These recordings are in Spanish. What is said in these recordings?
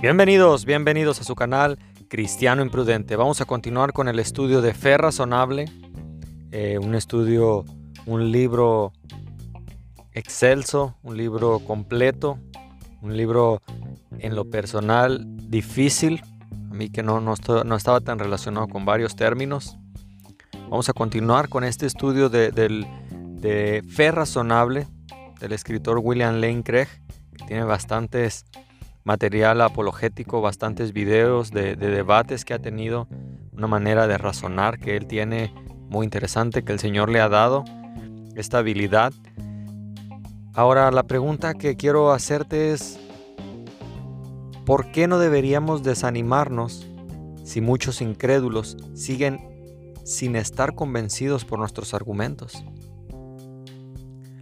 Bienvenidos, bienvenidos a su canal Cristiano Imprudente. Vamos a continuar con el estudio de Fe Razonable, eh, un estudio, un libro excelso, un libro completo, un libro en lo personal difícil, a mí que no, no, estaba tan relacionado con varios términos. Vamos a continuar con este estudio de, de Fe Razonable del escritor William Lane Craig, que tiene bastantes material apologético, bastantes videos de, debates que ha tenido, una manera de razonar que él tiene muy interesante, que el Señor le ha dado, esta habilidad. Ahora la pregunta que quiero hacerte es, ¿por qué no deberíamos desanimarnos si muchos incrédulos siguen sin estar convencidos por nuestros argumentos?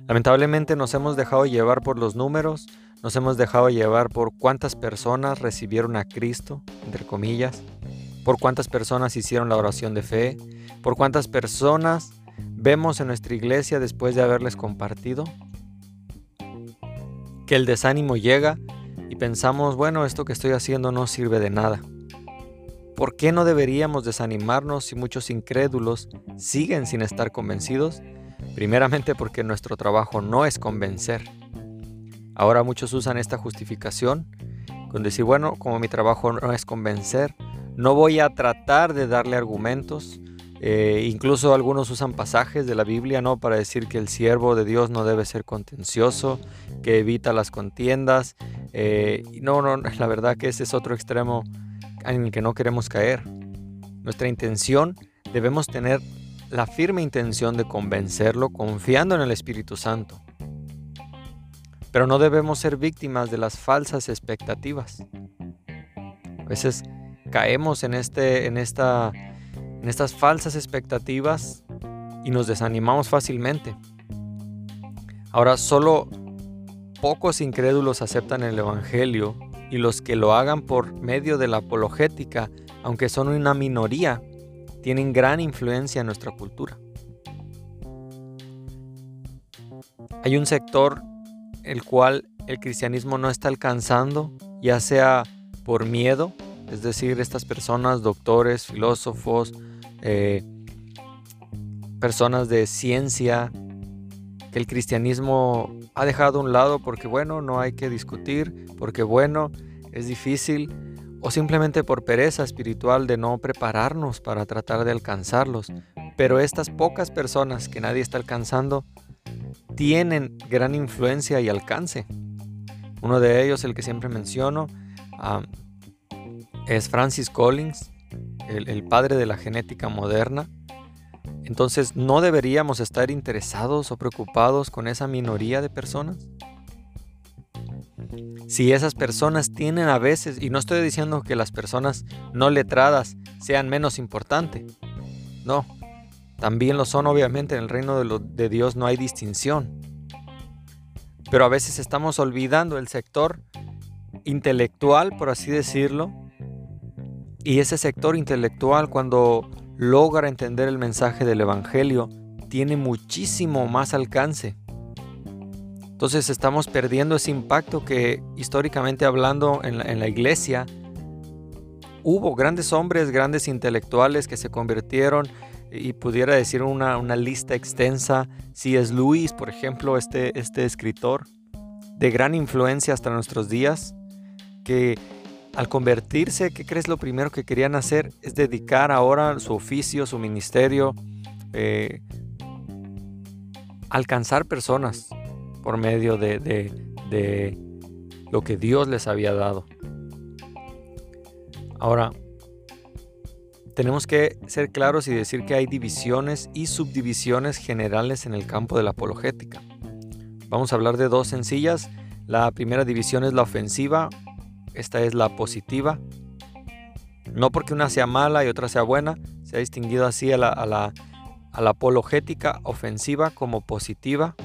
Lamentablemente nos hemos dejado llevar por los números, nos hemos dejado llevar por cuántas personas recibieron a Cristo, entre comillas, por cuántas personas hicieron la oración de fe, por cuántas personas vemos en nuestra iglesia después de haberles compartido. Que el desánimo llega y pensamos, bueno, esto que estoy haciendo no sirve de nada. ¿Por qué no deberíamos desanimarnos si muchos incrédulos siguen sin estar convencidos? Primeramente porque nuestro trabajo no es convencer, Ahora muchos usan esta justificación con decir, bueno, como mi trabajo no es convencer, no voy a tratar de darle argumentos. Eh, incluso algunos usan pasajes de la Biblia ¿no? para decir que el siervo de Dios no debe ser contencioso, que evita las contiendas. Eh, no, no, la verdad que ese es otro extremo en el que no queremos caer. Nuestra intención, debemos tener la firme intención de convencerlo confiando en el Espíritu Santo. Pero no debemos ser víctimas de las falsas expectativas. A veces caemos en, este, en, esta, en estas falsas expectativas y nos desanimamos fácilmente. Ahora, solo pocos incrédulos aceptan el Evangelio y los que lo hagan por medio de la apologética, aunque son una minoría, tienen gran influencia en nuestra cultura. Hay un sector el cual el cristianismo no está alcanzando, ya sea por miedo, es decir, estas personas, doctores, filósofos, eh, personas de ciencia, que el cristianismo ha dejado a un lado porque bueno, no hay que discutir, porque bueno, es difícil, o simplemente por pereza espiritual de no prepararnos para tratar de alcanzarlos. Pero estas pocas personas que nadie está alcanzando, tienen gran influencia y alcance. Uno de ellos, el que siempre menciono, es Francis Collins, el, padre de la genética moderna. Entonces, ¿no deberíamos estar interesados o preocupados con esa minoría de personas? Si esas personas tienen a veces, y no estoy diciendo que las personas no letradas sean menos importantes, no, también lo son, obviamente, en el reino de, Dios no hay distinción. Pero a veces estamos olvidando el sector intelectual, por así decirlo. Y ese sector intelectual, cuando logra entender el mensaje del Evangelio, tiene muchísimo más alcance. Entonces estamos perdiendo ese impacto que históricamente hablando en la, en la iglesia hubo grandes hombres, grandes intelectuales que se convirtieron y pudiera decir una, lista extensa. Si es Luis, por ejemplo, este, este escritor de gran influencia hasta nuestros días, que al convertirse, ¿qué crees lo primero que querían hacer? Es dedicar ahora su oficio, su ministerio, eh, alcanzar personas por medio de, de lo que Dios les había dado. Ahora, tenemos que ser claros y decir que hay divisiones y subdivisiones generales en el campo de la apologética. Vamos a hablar de dos sencillas. La primera división es la ofensiva, esta es la positiva. No porque una sea mala y otra sea buena, se ha distinguido así a la, a la, apologética ofensiva como positiva,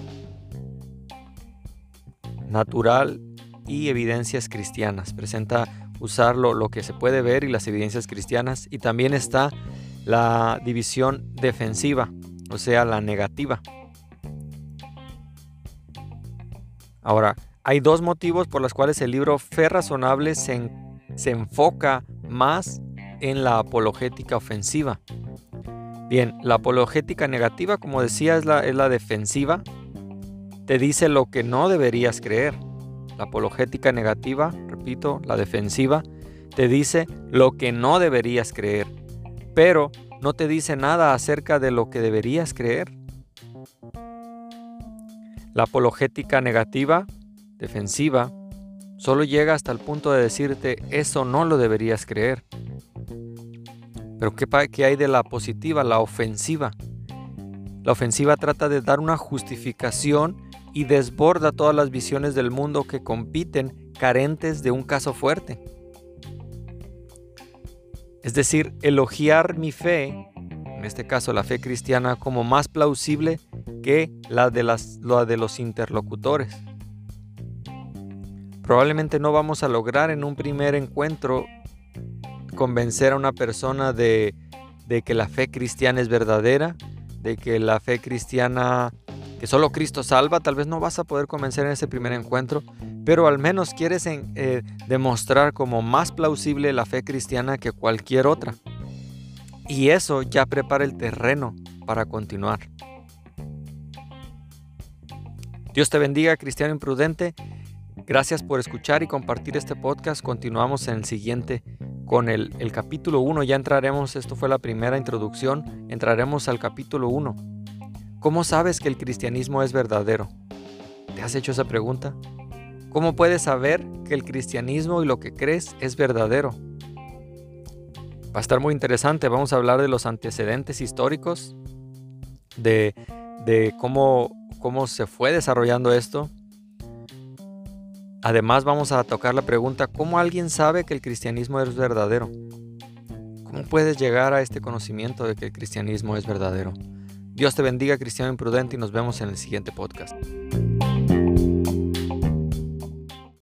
natural y evidencias cristianas. Presenta usar lo, que se puede ver y las evidencias cristianas. Y también está la división defensiva, o sea, la negativa. Ahora, hay dos motivos por los cuales el libro Fe Razonable se, se enfoca más en la apologética ofensiva. Bien, la apologética negativa, como decía, es la, es la defensiva. Te dice lo que no deberías creer. La apologética negativa, repito, la defensiva, te dice lo que no deberías creer, pero no te dice nada acerca de lo que deberías creer. La apologética negativa, defensiva, solo llega hasta el punto de decirte eso no lo deberías creer. Pero ¿qué, ¿qué, hay de la positiva, la ofensiva? La ofensiva trata de dar una justificación y desborda todas las visiones del mundo que compiten carentes de un caso fuerte. Es decir, elogiar mi fe, en este caso la fe cristiana, como más plausible que la de, las, la de los interlocutores. Probablemente no vamos a lograr en un primer encuentro convencer a una persona de, de que la fe cristiana es verdadera, de que la fe cristiana, que solo Cristo salva, tal vez no vas a poder convencer en ese primer encuentro, pero al menos quieres eh, demostrar como más plausible la fe cristiana que cualquier otra. Y eso ya prepara el terreno para continuar. Dios te bendiga, cristiano imprudente. Gracias por escuchar y compartir este podcast. Continuamos en el siguiente con el, el capítulo 1. Ya entraremos, esto fue la primera introducción, entraremos al capítulo 1. ¿Cómo sabes que el cristianismo es verdadero? ¿Te has hecho esa pregunta? ¿Cómo puedes saber que el cristianismo y lo que crees es verdadero? Va a estar muy interesante. Vamos a hablar de los antecedentes históricos, de, cómo, cómo se fue desarrollando esto. Además vamos a tocar la pregunta, ¿cómo alguien sabe que el cristianismo es verdadero? ¿Cómo puedes llegar a este conocimiento de que el cristianismo es verdadero? Dios te bendiga, cristiano imprudente, y nos vemos en el siguiente podcast.